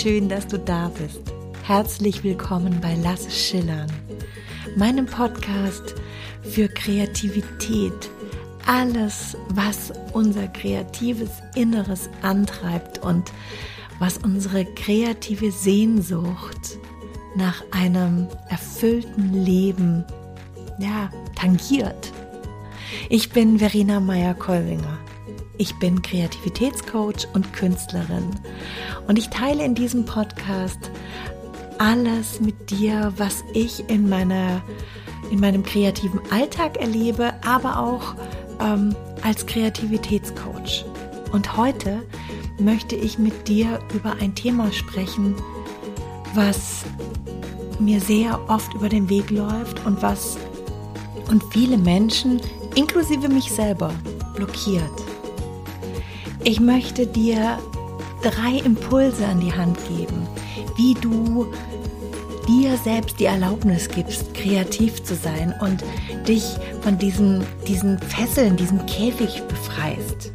schön, dass du da bist. Herzlich willkommen bei Lass es schillern, meinem Podcast für Kreativität. Alles, was unser kreatives Inneres antreibt und was unsere kreative Sehnsucht nach einem erfüllten Leben ja, tangiert. Ich bin Verena Meyer-Kolwinger. Ich bin Kreativitätscoach und Künstlerin und ich teile in diesem Podcast alles mit dir, was ich in meiner in meinem kreativen Alltag erlebe, aber auch ähm, als Kreativitätscoach. Und heute möchte ich mit dir über ein Thema sprechen, was mir sehr oft über den Weg läuft und was und viele Menschen, inklusive mich selber, blockiert. Ich möchte dir drei Impulse an die Hand geben, wie du dir selbst die Erlaubnis gibst, kreativ zu sein und dich von diesen, diesen Fesseln, diesem Käfig befreist.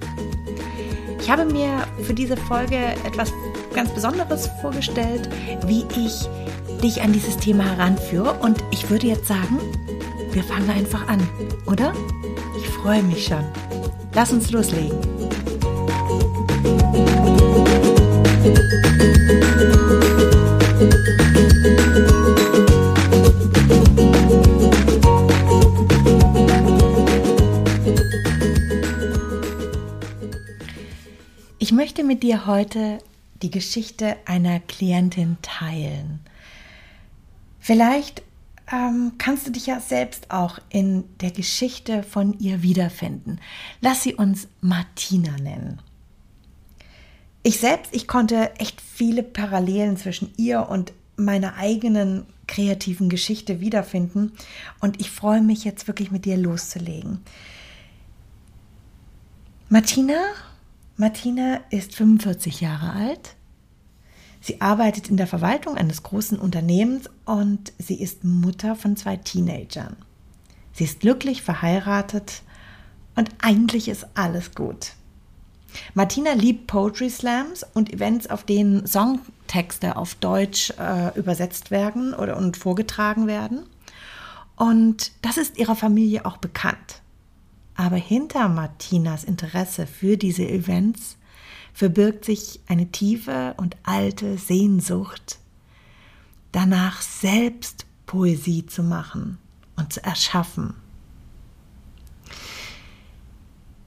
Ich habe mir für diese Folge etwas ganz Besonderes vorgestellt, wie ich dich an dieses Thema heranführe und ich würde jetzt sagen, wir fangen einfach an, oder? Ich freue mich schon. Lass uns loslegen. Ich möchte mit dir heute die Geschichte einer Klientin teilen. Vielleicht ähm, kannst du dich ja selbst auch in der Geschichte von ihr wiederfinden. Lass sie uns Martina nennen. Ich selbst, ich konnte echt viele Parallelen zwischen ihr und meiner eigenen kreativen Geschichte wiederfinden und ich freue mich jetzt wirklich mit dir loszulegen. Martina, Martina ist 45 Jahre alt. Sie arbeitet in der Verwaltung eines großen Unternehmens und sie ist Mutter von zwei Teenagern. Sie ist glücklich verheiratet und eigentlich ist alles gut. Martina liebt Poetry Slams und Events, auf denen Songtexte auf Deutsch äh, übersetzt werden oder und vorgetragen werden. Und das ist ihrer Familie auch bekannt. Aber hinter Martinas Interesse für diese Events verbirgt sich eine tiefe und alte Sehnsucht danach, selbst Poesie zu machen und zu erschaffen.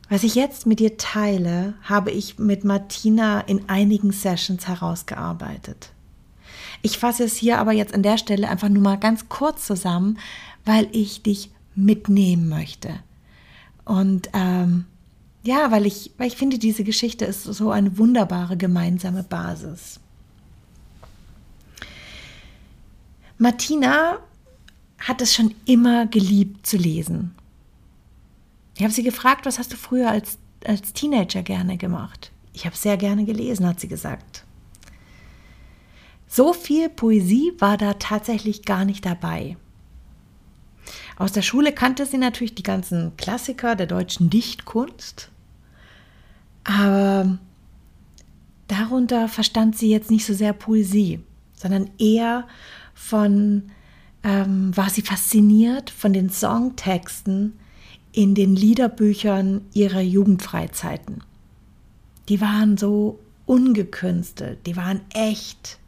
Was ich jetzt mit dir teile, habe ich mit Martina in einigen Sessions herausgearbeitet. Ich fasse es hier aber jetzt an der Stelle einfach nur mal ganz kurz zusammen, weil ich dich mitnehmen möchte. Und ähm, ja, weil ich, weil ich finde, diese Geschichte ist so eine wunderbare gemeinsame Basis. Martina hat es schon immer geliebt zu lesen. Ich habe sie gefragt, was hast du früher als, als Teenager gerne gemacht? Ich habe sehr gerne gelesen, hat sie gesagt. So viel Poesie war da tatsächlich gar nicht dabei. Aus der Schule kannte sie natürlich die ganzen Klassiker der deutschen Dichtkunst, aber darunter verstand sie jetzt nicht so sehr Poesie, sondern eher von, ähm, war sie fasziniert von den Songtexten, in den Liederbüchern ihrer Jugendfreizeiten. Die waren so ungekünstelt, die waren echt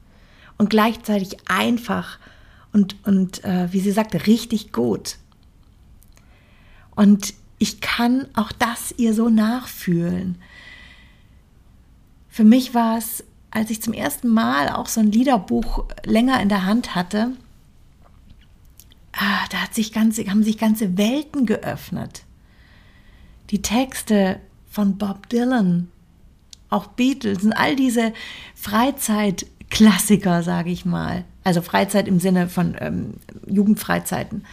und gleichzeitig einfach und, und äh, wie sie sagte, richtig gut. Und ich kann auch das ihr so nachfühlen. Für mich war es, als ich zum ersten Mal auch so ein Liederbuch länger in der Hand hatte, da hat sich ganze, haben sich ganze Welten geöffnet. Die Texte von Bob Dylan, auch Beatles und all diese Freizeitklassiker, sage ich mal. Also Freizeit im Sinne von ähm, Jugendfreizeiten.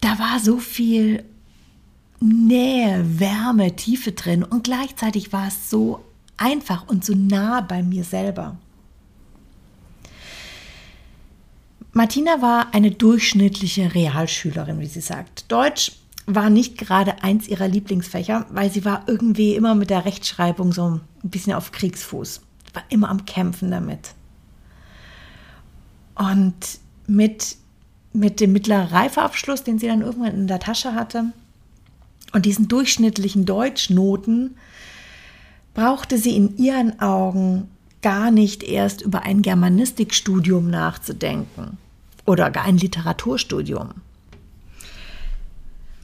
Da war so viel Nähe, Wärme, Tiefe drin und gleichzeitig war es so einfach und so nah bei mir selber. Martina war eine durchschnittliche Realschülerin, wie sie sagt. Deutsch war nicht gerade eins ihrer Lieblingsfächer, weil sie war irgendwie immer mit der Rechtschreibung so ein bisschen auf Kriegsfuß. war immer am Kämpfen damit. Und mit, mit dem mittleren Reifeabschluss, den sie dann irgendwann in der Tasche hatte, und diesen durchschnittlichen Deutschnoten, brauchte sie in ihren Augen gar nicht erst über ein Germanistikstudium nachzudenken oder gar ein Literaturstudium.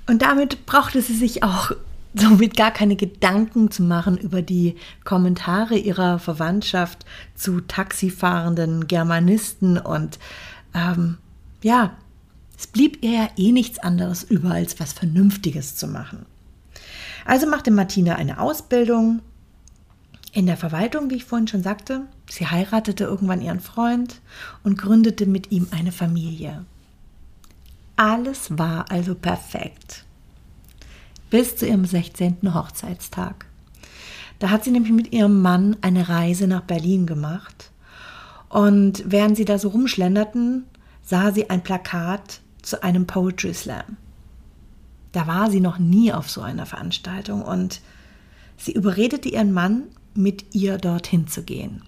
Und damit brauchte sie sich auch somit gar keine Gedanken zu machen über die Kommentare ihrer Verwandtschaft zu taxifahrenden Germanisten und ähm, ja, es blieb ihr ja eh nichts anderes über, als was Vernünftiges zu machen. Also machte Martina eine Ausbildung in der Verwaltung, wie ich vorhin schon sagte. Sie heiratete irgendwann ihren Freund und gründete mit ihm eine Familie. Alles war also perfekt bis zu ihrem 16. Hochzeitstag. Da hat sie nämlich mit ihrem Mann eine Reise nach Berlin gemacht. Und während sie da so rumschlenderten, sah sie ein Plakat zu einem Poetry Slam. Da war sie noch nie auf so einer Veranstaltung und sie überredete ihren Mann, mit ihr dorthin zu gehen.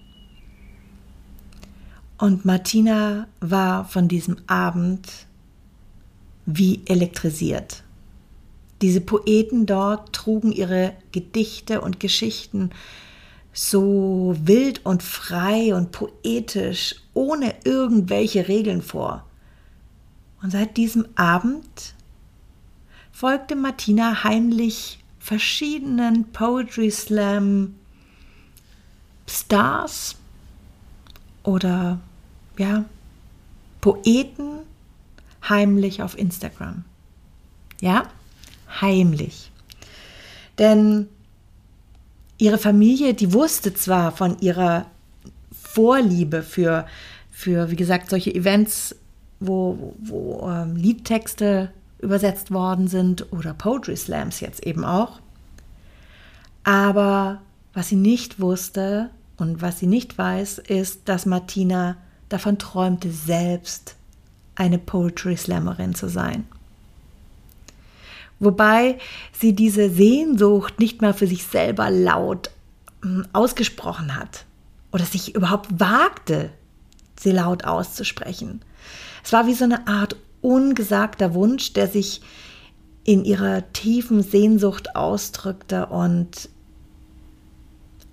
Und Martina war von diesem Abend wie elektrisiert. Diese Poeten dort trugen ihre Gedichte und Geschichten so wild und frei und poetisch, ohne irgendwelche Regeln vor. Und seit diesem Abend folgte Martina heimlich verschiedenen Poetry Slam Stars oder ja, Poeten heimlich auf Instagram. Ja? heimlich. Denn ihre Familie, die wusste zwar von ihrer Vorliebe für, für wie gesagt, solche Events, wo, wo ähm, Liedtexte übersetzt worden sind oder Poetry Slams jetzt eben auch. Aber was sie nicht wusste und was sie nicht weiß, ist, dass Martina davon träumte, selbst eine Poetry Slammerin zu sein wobei sie diese Sehnsucht nicht mehr für sich selber laut hm, ausgesprochen hat oder sich überhaupt wagte, sie laut auszusprechen. Es war wie so eine Art ungesagter Wunsch, der sich in ihrer tiefen Sehnsucht ausdrückte und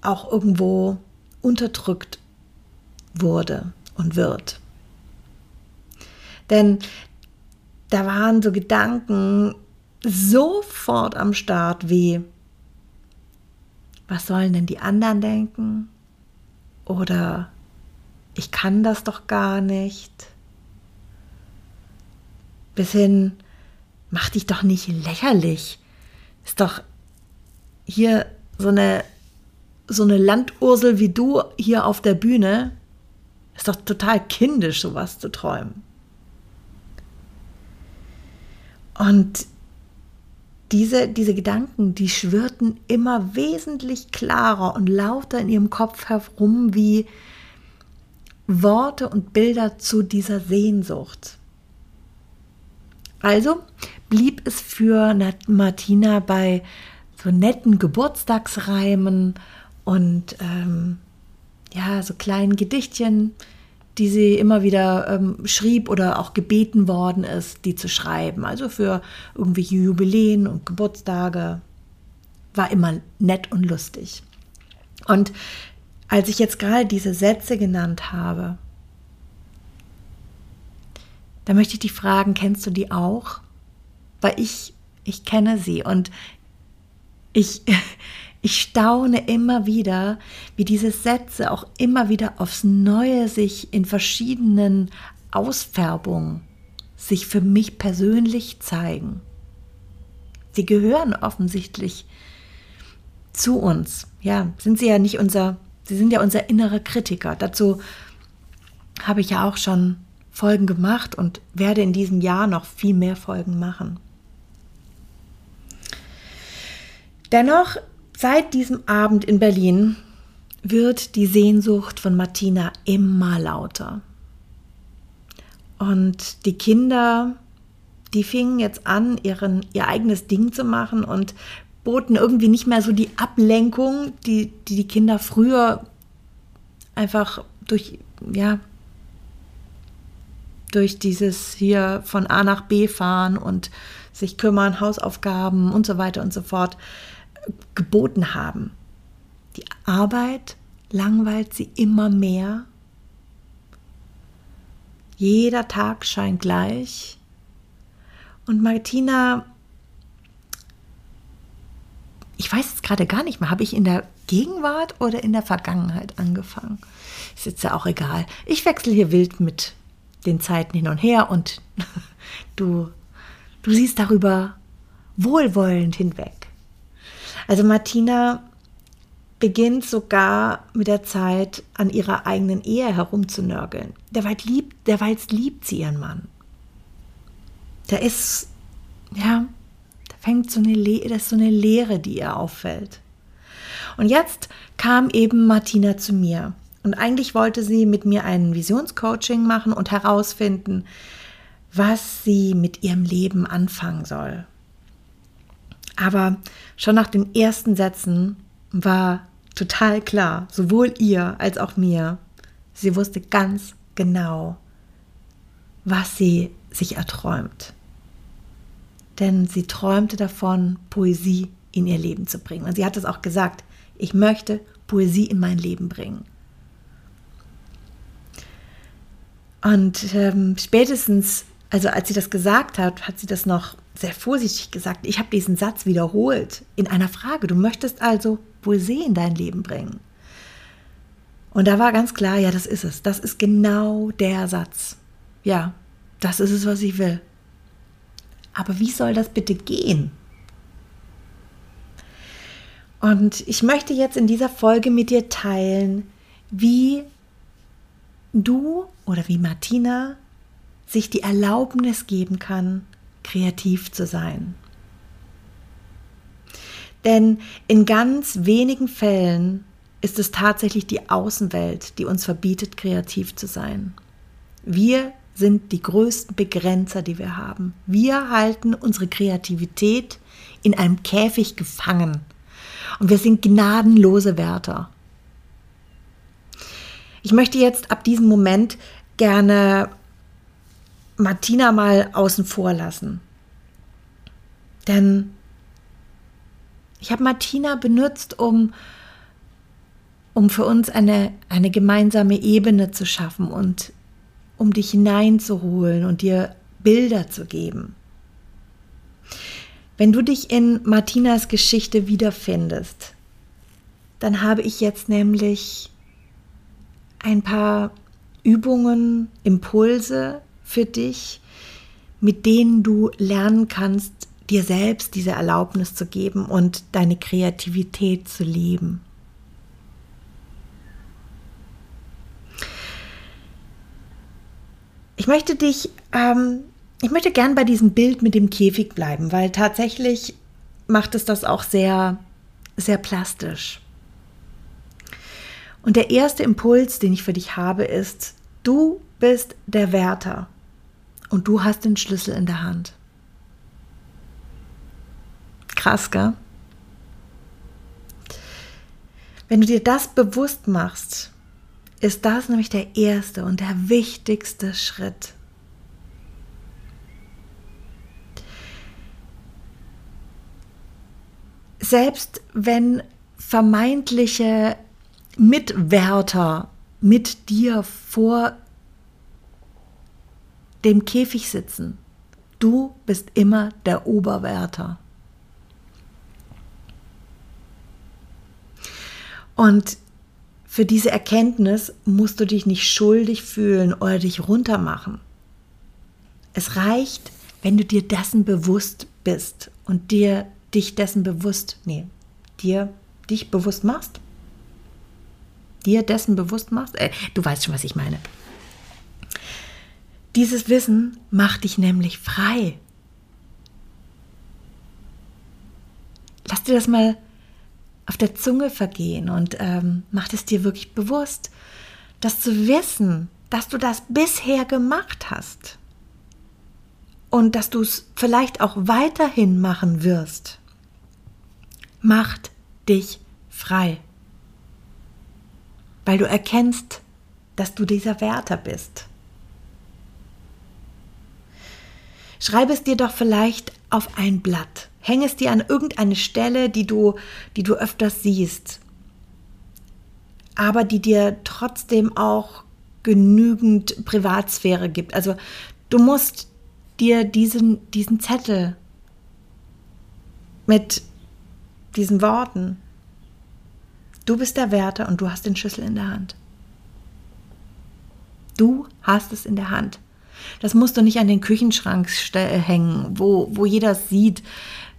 auch irgendwo unterdrückt wurde und wird. Denn da waren so Gedanken, sofort am Start wie, was sollen denn die anderen denken? Oder ich kann das doch gar nicht. Bis hin, mach dich doch nicht lächerlich. Ist doch hier so eine, so eine Landursel wie du hier auf der Bühne. Ist doch total kindisch, sowas zu träumen. Und diese, diese Gedanken, die schwirrten immer wesentlich klarer und lauter in ihrem Kopf herum wie Worte und Bilder zu dieser Sehnsucht. Also blieb es für Martina bei so netten Geburtstagsreimen und ähm, ja, so kleinen Gedichtchen, die sie immer wieder ähm, schrieb oder auch gebeten worden ist, die zu schreiben. Also für irgendwelche Jubiläen und Geburtstage. War immer nett und lustig. Und als ich jetzt gerade diese Sätze genannt habe, da möchte ich dich fragen, kennst du die auch? Weil ich, ich kenne sie und ich, Ich staune immer wieder, wie diese Sätze auch immer wieder aufs Neue sich in verschiedenen Ausfärbungen sich für mich persönlich zeigen. Sie gehören offensichtlich zu uns. Ja, sind sie ja nicht unser, sie sind ja unser innerer Kritiker. Dazu habe ich ja auch schon Folgen gemacht und werde in diesem Jahr noch viel mehr Folgen machen. Dennoch Seit diesem Abend in Berlin wird die Sehnsucht von Martina immer lauter. Und die Kinder, die fingen jetzt an, ihren, ihr eigenes Ding zu machen und boten irgendwie nicht mehr so die Ablenkung, die die, die Kinder früher einfach durch, ja, durch dieses hier von A nach B fahren und sich kümmern, Hausaufgaben und so weiter und so fort geboten haben. Die Arbeit langweilt sie immer mehr. Jeder Tag scheint gleich. Und Martina, ich weiß jetzt gerade gar nicht mehr, habe ich in der Gegenwart oder in der Vergangenheit angefangen? Ist jetzt ja auch egal. Ich wechsle hier wild mit den Zeiten hin und her und du, du siehst darüber wohlwollend hinweg. Also Martina beginnt sogar mit der Zeit an ihrer eigenen Ehe herumzunörgeln. Derweil liebt, derweil liebt sie ihren Mann. Da ist, ja, da fängt so eine, Le das so eine Leere, die ihr auffällt. Und jetzt kam eben Martina zu mir. Und eigentlich wollte sie mit mir ein Visionscoaching machen und herausfinden, was sie mit ihrem Leben anfangen soll. Aber schon nach den ersten Sätzen war total klar, sowohl ihr als auch mir, sie wusste ganz genau, was sie sich erträumt. Denn sie träumte davon, Poesie in ihr Leben zu bringen. Und sie hat es auch gesagt, ich möchte Poesie in mein Leben bringen. Und ähm, spätestens, also als sie das gesagt hat, hat sie das noch sehr vorsichtig gesagt. Ich habe diesen Satz wiederholt in einer Frage. Du möchtest also Poesie in dein Leben bringen. Und da war ganz klar, ja, das ist es. Das ist genau der Satz. Ja, das ist es, was ich will. Aber wie soll das bitte gehen? Und ich möchte jetzt in dieser Folge mit dir teilen, wie du oder wie Martina sich die Erlaubnis geben kann, kreativ zu sein. Denn in ganz wenigen Fällen ist es tatsächlich die Außenwelt, die uns verbietet, kreativ zu sein. Wir sind die größten Begrenzer, die wir haben. Wir halten unsere Kreativität in einem Käfig gefangen. Und wir sind gnadenlose Wärter. Ich möchte jetzt ab diesem Moment gerne Martina mal außen vor lassen. Denn ich habe Martina benutzt, um, um für uns eine, eine gemeinsame Ebene zu schaffen und um dich hineinzuholen und dir Bilder zu geben. Wenn du dich in Martinas Geschichte wiederfindest, dann habe ich jetzt nämlich ein paar Übungen, Impulse für dich, mit denen du lernen kannst, dir selbst diese Erlaubnis zu geben und deine Kreativität zu leben. Ich möchte dich, ähm, ich möchte gern bei diesem Bild mit dem Käfig bleiben, weil tatsächlich macht es das auch sehr, sehr plastisch. Und der erste Impuls, den ich für dich habe, ist, du bist der Wärter und du hast den Schlüssel in der Hand. Krass, gell? Wenn du dir das bewusst machst, ist das nämlich der erste und der wichtigste Schritt. Selbst wenn vermeintliche Mitwärter mit dir vor dem Käfig sitzen. Du bist immer der Oberwärter. Und für diese Erkenntnis musst du dich nicht schuldig fühlen oder dich runtermachen. Es reicht, wenn du dir dessen bewusst bist und dir dich dessen bewusst, nee, dir dich bewusst machst dir dessen bewusst machst, äh, du weißt schon, was ich meine. Dieses Wissen macht dich nämlich frei. Lass dir das mal auf der Zunge vergehen und ähm, mach es dir wirklich bewusst, dass zu wissen, dass du das bisher gemacht hast und dass du es vielleicht auch weiterhin machen wirst, macht dich frei. weil du erkennst, dass du dieser Wärter bist. Schreibe es dir doch vielleicht auf ein Blatt. Hänge es dir an irgendeine Stelle, die du, die du öfters siehst, aber die dir trotzdem auch genügend Privatsphäre gibt. Also du musst dir diesen, diesen Zettel mit diesen Worten, du bist der Wärter und du hast den Schlüssel in der Hand. Du hast es in der Hand. Das musst du nicht an den Küchenschrank hängen, wo, wo jeder sieht.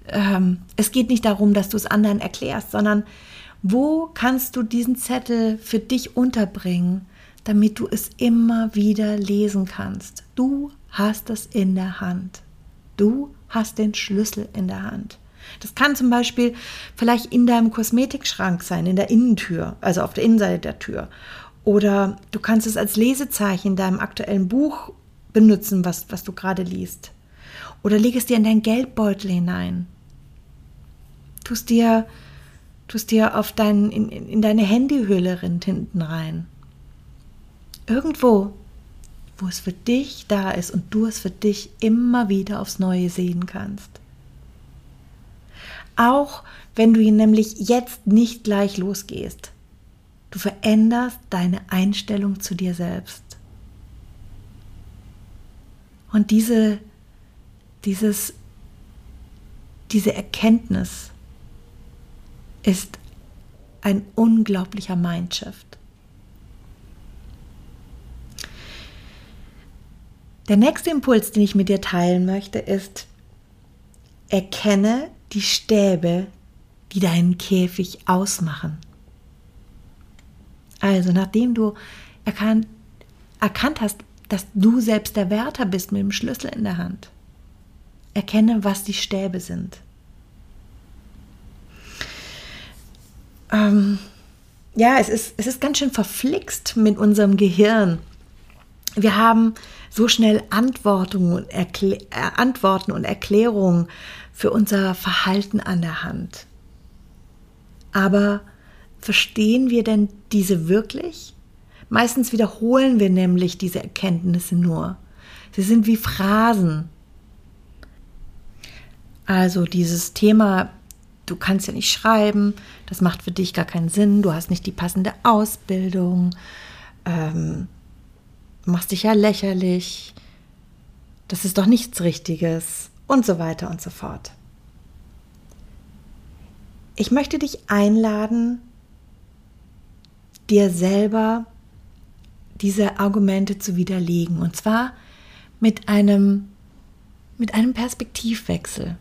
Ähm, es geht nicht darum, dass du es anderen erklärst, sondern wo kannst du diesen Zettel für dich unterbringen, damit du es immer wieder lesen kannst. Du hast es in der Hand. Du hast den Schlüssel in der Hand. Das kann zum Beispiel vielleicht in deinem Kosmetikschrank sein, in der Innentür, also auf der Innenseite der Tür. Oder du kannst es als Lesezeichen in deinem aktuellen Buch benutzen, was, was du gerade liest. Oder leg es dir in deinen Geldbeutel hinein. Tust dir, tust dir auf dein, in, in deine Handyhülle hinten rein. Irgendwo, wo es für dich da ist und du es für dich immer wieder aufs Neue sehen kannst. Auch wenn du ihn nämlich jetzt nicht gleich losgehst. Du veränderst deine Einstellung zu dir selbst. Und diese, dieses, diese Erkenntnis ist ein unglaublicher Mindshift. Der nächste Impuls, den ich mit dir teilen möchte, ist, erkenne die Stäbe, die deinen Käfig ausmachen. Also, nachdem du erkannt, erkannt hast, dass du selbst der Wärter bist mit dem Schlüssel in der Hand, erkenne, was die Stäbe sind. Ähm, ja, es ist, es ist ganz schön verflixt mit unserem Gehirn. Wir haben so schnell Antworten und, äh, Antworten und Erklärungen für unser Verhalten an der Hand. Aber verstehen wir denn diese wirklich? Meistens wiederholen wir nämlich diese Erkenntnisse nur. Sie sind wie Phrasen. Also dieses Thema, du kannst ja nicht schreiben, das macht für dich gar keinen Sinn, du hast nicht die passende Ausbildung, ähm, machst dich ja lächerlich, das ist doch nichts Richtiges und so weiter und so fort. Ich möchte dich einladen, dir selber diese Argumente zu widerlegen und zwar mit einem mit einem Perspektivwechsel.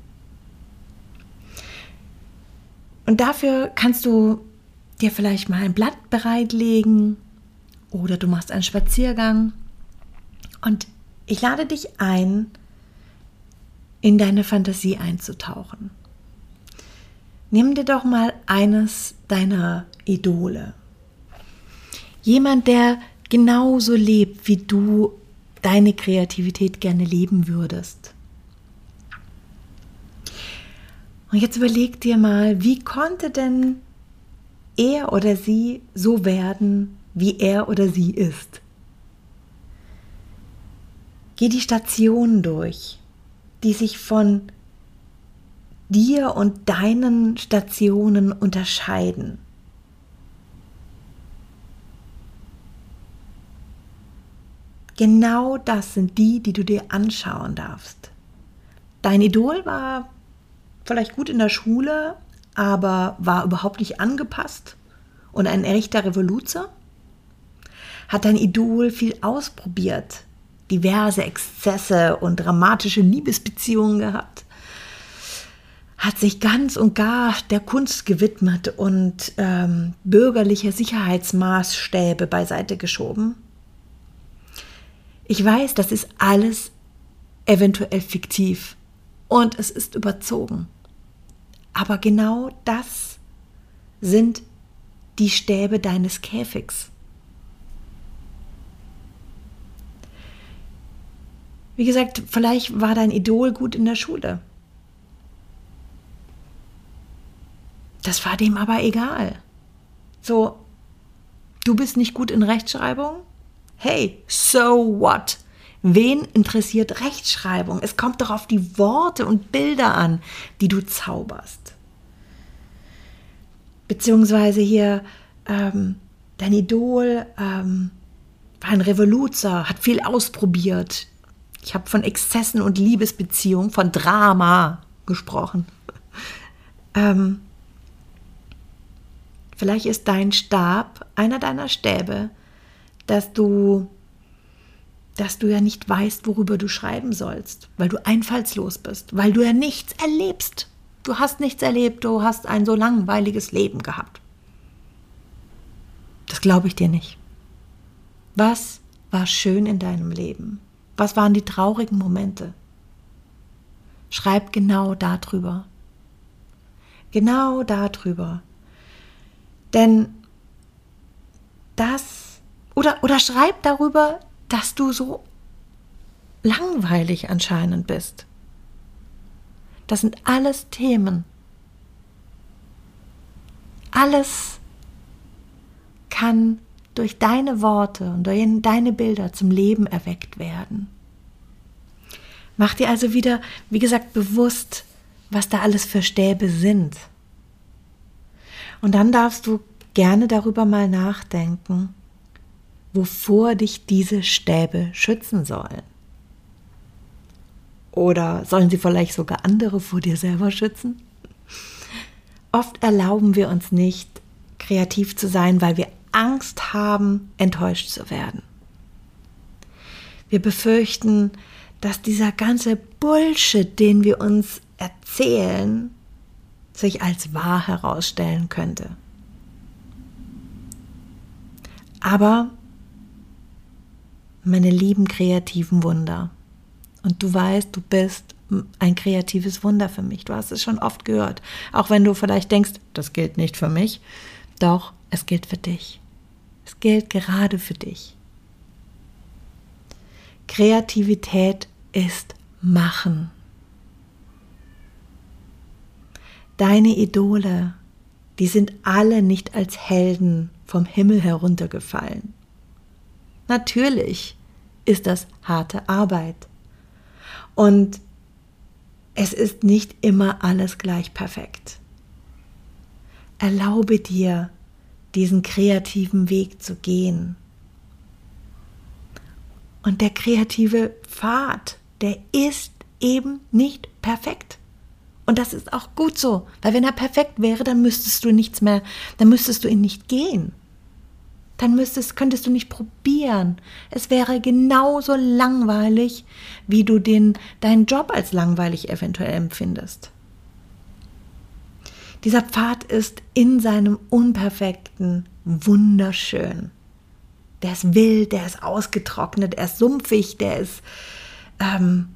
Und dafür kannst du dir vielleicht mal ein Blatt bereitlegen oder du machst einen Spaziergang. Und ich lade dich ein, in deine Fantasie einzutauchen. Nimm dir doch mal eines deiner Idole. Jemand, der genauso lebt, wie du deine Kreativität gerne leben würdest. Und jetzt überleg dir mal, wie konnte denn er oder sie so werden, wie er oder sie ist. Geh die Stationen durch, die sich von dir und deinen Stationen unterscheiden. Genau das sind die, die du dir anschauen darfst. Dein Idol war vielleicht gut in der Schule, aber war überhaupt nicht angepasst und ein echter Revoluzer? hat dein Idol viel ausprobiert, diverse Exzesse und dramatische Liebesbeziehungen gehabt, hat sich ganz und gar der Kunst gewidmet und ähm, bürgerliche Sicherheitsmaßstäbe beiseite geschoben. Ich weiß, das ist alles eventuell fiktiv und es ist überzogen. Aber genau das sind die Stäbe deines Käfigs. Wie gesagt, vielleicht war dein Idol gut in der Schule. Das war dem aber egal. So, Du bist nicht gut in Rechtschreibung? Hey, so what? Wen interessiert Rechtschreibung? Es kommt doch auf die Worte und Bilder an, die du zauberst. Beziehungsweise hier ähm, dein Idol ähm, war ein Revoluzer, hat viel ausprobiert. Ich habe von Exzessen und Liebesbeziehungen, von Drama gesprochen. ähm, vielleicht ist dein Stab einer deiner Stäbe, dass du dass du ja nicht weißt, worüber du schreiben sollst, weil du einfallslos bist, weil du ja nichts erlebst. Du hast nichts erlebt, du hast ein so langweiliges Leben gehabt. Das glaube ich dir nicht. Was war schön in deinem Leben? Was waren die traurigen Momente? Schreib genau darüber. Genau darüber. Denn das, oder, oder schreib darüber, dass du so langweilig anscheinend bist. Das sind alles Themen. Alles kann durch deine Worte und durch deine Bilder zum Leben erweckt werden. Mach dir also wieder, wie gesagt, bewusst, was da alles für Stäbe sind. Und dann darfst du gerne darüber mal nachdenken, wovor dich diese Stäbe schützen sollen. Oder sollen sie vielleicht sogar andere vor dir selber schützen? Oft erlauben wir uns nicht, kreativ zu sein, weil wir Angst haben, enttäuscht zu werden. Wir befürchten, dass dieser ganze Bullshit, den wir uns erzählen, sich als wahr herausstellen könnte. Aber meine lieben kreativen Wunder, und du weißt, du bist ein kreatives Wunder für mich. Du hast es schon oft gehört. Auch wenn du vielleicht denkst, das gilt nicht für mich. Doch, es gilt für dich. Es gilt gerade für dich. Kreativität ist Machen. Deine Idole, die sind alle nicht als Helden vom Himmel heruntergefallen. Natürlich ist das harte Arbeit. Und es ist nicht immer alles gleich perfekt. Erlaube dir, diesen kreativen Weg zu gehen. Und der kreative Pfad, der ist eben nicht perfekt. Und das ist auch gut so, weil wenn er perfekt wäre, dann müsstest du nichts mehr, dann müsstest du ihn nicht gehen. Dann müsstest, könntest du nicht probieren. Es wäre genauso langweilig, wie du den, deinen Job als langweilig eventuell empfindest. Dieser Pfad ist in seinem Unperfekten wunderschön. Der ist wild, der ist ausgetrocknet, er ist sumpfig, der ist, ähm,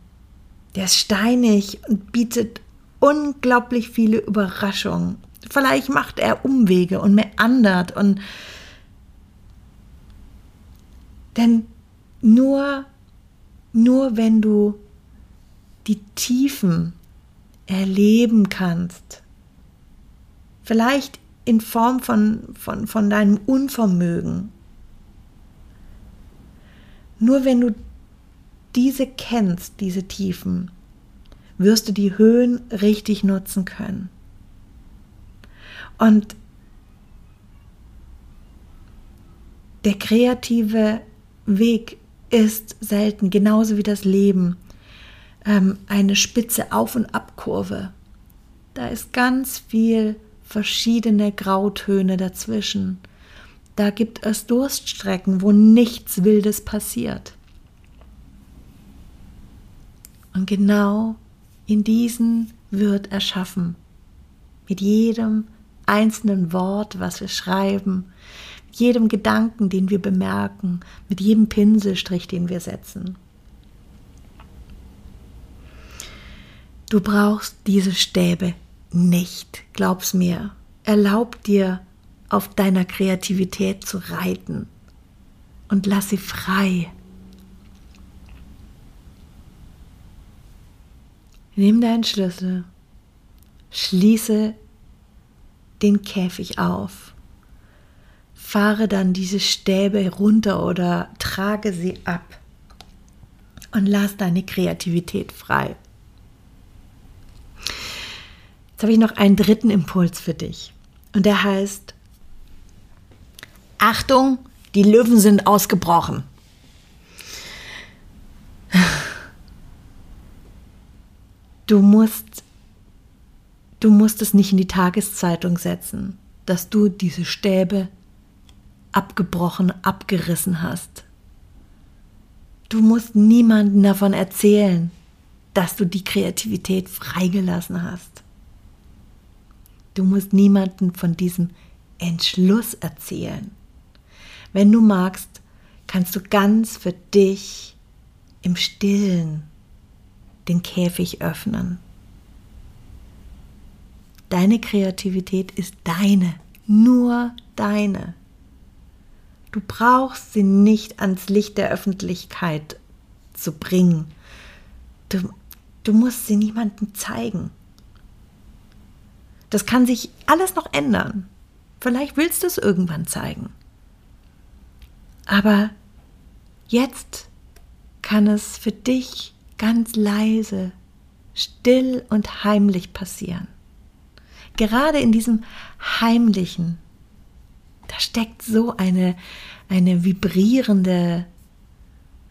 der ist steinig und bietet unglaublich viele Überraschungen. Vielleicht macht er Umwege und meandert und denn nur, nur wenn du die Tiefen erleben kannst, vielleicht in Form von, von, von deinem Unvermögen. Nur wenn du diese kennst, diese Tiefen, wirst du die Höhen richtig nutzen können. Und der kreative Weg ist selten, genauso wie das Leben, ähm, eine spitze Auf- und Abkurve. Da ist ganz viel verschiedene Grautöne dazwischen. Da gibt es Durststrecken, wo nichts Wildes passiert. Und genau in diesen wird erschaffen. Mit jedem einzelnen Wort, was wir schreiben, jedem Gedanken, den wir bemerken, mit jedem Pinselstrich, den wir setzen. Du brauchst diese Stäbe nicht, glaub's mir. Erlaub dir, auf deiner Kreativität zu reiten und lass sie frei. Nimm deinen Schlüssel, schließe den Käfig auf, fahre dann diese Stäbe runter oder trage sie ab und lass deine Kreativität frei. Jetzt habe ich noch einen dritten Impuls für dich. Und der heißt, Achtung, die Löwen sind ausgebrochen. Du musst, du musst es nicht in die Tageszeitung setzen, dass du diese Stäbe abgebrochen, abgerissen hast. Du musst niemandem davon erzählen, dass du die Kreativität freigelassen hast. Du musst niemandem von diesem Entschluss erzählen. Wenn du magst, kannst du ganz für dich im Stillen den Käfig öffnen. Deine Kreativität ist deine, nur deine. Du brauchst sie nicht ans Licht der Öffentlichkeit zu bringen. Du, du musst sie niemandem zeigen. Das kann sich alles noch ändern. Vielleicht willst du es irgendwann zeigen. Aber jetzt kann es für dich ganz leise, still und heimlich passieren. Gerade in diesem heimlichen, da steckt so eine, eine vibrierende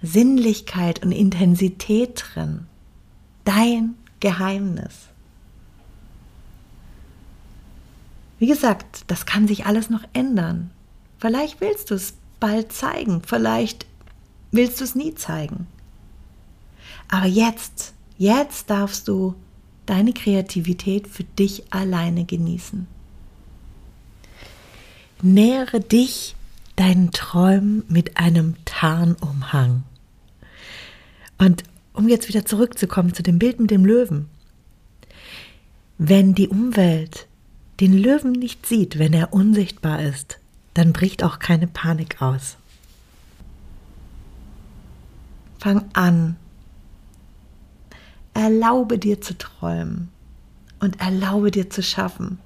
Sinnlichkeit und Intensität drin. Dein Geheimnis. Wie gesagt, das kann sich alles noch ändern. Vielleicht willst du es bald zeigen, vielleicht willst du es nie zeigen. Aber jetzt, jetzt darfst du deine Kreativität für dich alleine genießen. Nähere dich deinen Träumen mit einem Tarnumhang. Und um jetzt wieder zurückzukommen zu dem Bild mit dem Löwen. Wenn die Umwelt den Löwen nicht sieht, wenn er unsichtbar ist, dann bricht auch keine Panik aus. Fang an. Erlaube dir zu träumen und erlaube dir zu schaffen.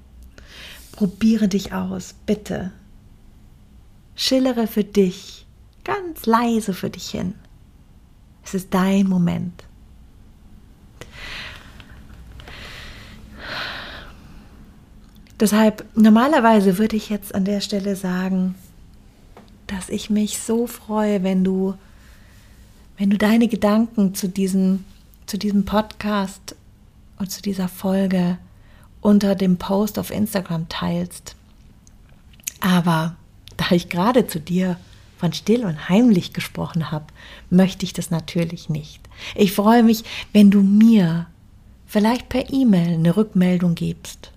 Probiere dich aus, bitte. Schillere für dich, ganz leise für dich hin. Es ist dein Moment. Deshalb, normalerweise würde ich jetzt an der Stelle sagen, dass ich mich so freue, wenn du, wenn du deine Gedanken zu diesem, zu diesem Podcast und zu dieser Folge unter dem Post auf Instagram teilst. Aber da ich gerade zu dir von still und heimlich gesprochen habe, möchte ich das natürlich nicht. Ich freue mich, wenn du mir vielleicht per E-Mail eine Rückmeldung gibst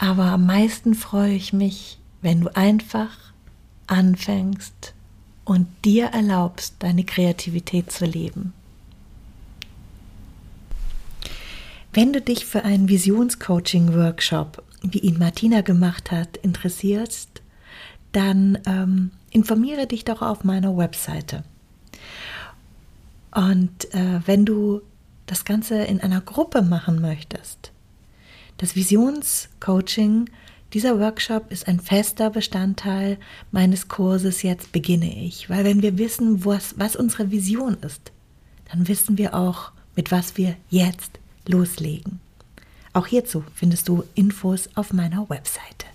aber am meisten freue ich mich, wenn du einfach anfängst und dir erlaubst, deine Kreativität zu leben. Wenn du dich für einen Visionscoaching-Workshop, wie ihn Martina gemacht hat, interessierst, dann ähm, informiere dich doch auf meiner Webseite. Und äh, wenn du das Ganze in einer Gruppe machen möchtest, das Visionscoaching, dieser Workshop ist ein fester Bestandteil meines Kurses Jetzt beginne ich, weil wenn wir wissen, was, was unsere Vision ist, dann wissen wir auch, mit was wir jetzt loslegen. Auch hierzu findest du Infos auf meiner Webseite.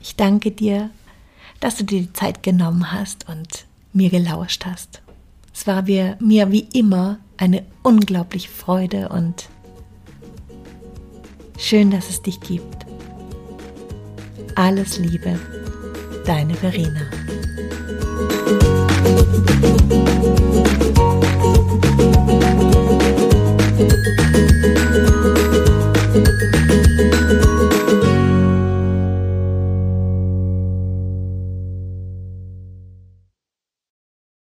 Ich danke dir, dass du dir die Zeit genommen hast und mir gelauscht hast. Es war mir, wie immer eine unglaubliche Freude und Schön, dass es dich gibt. Alles Liebe, deine Verena.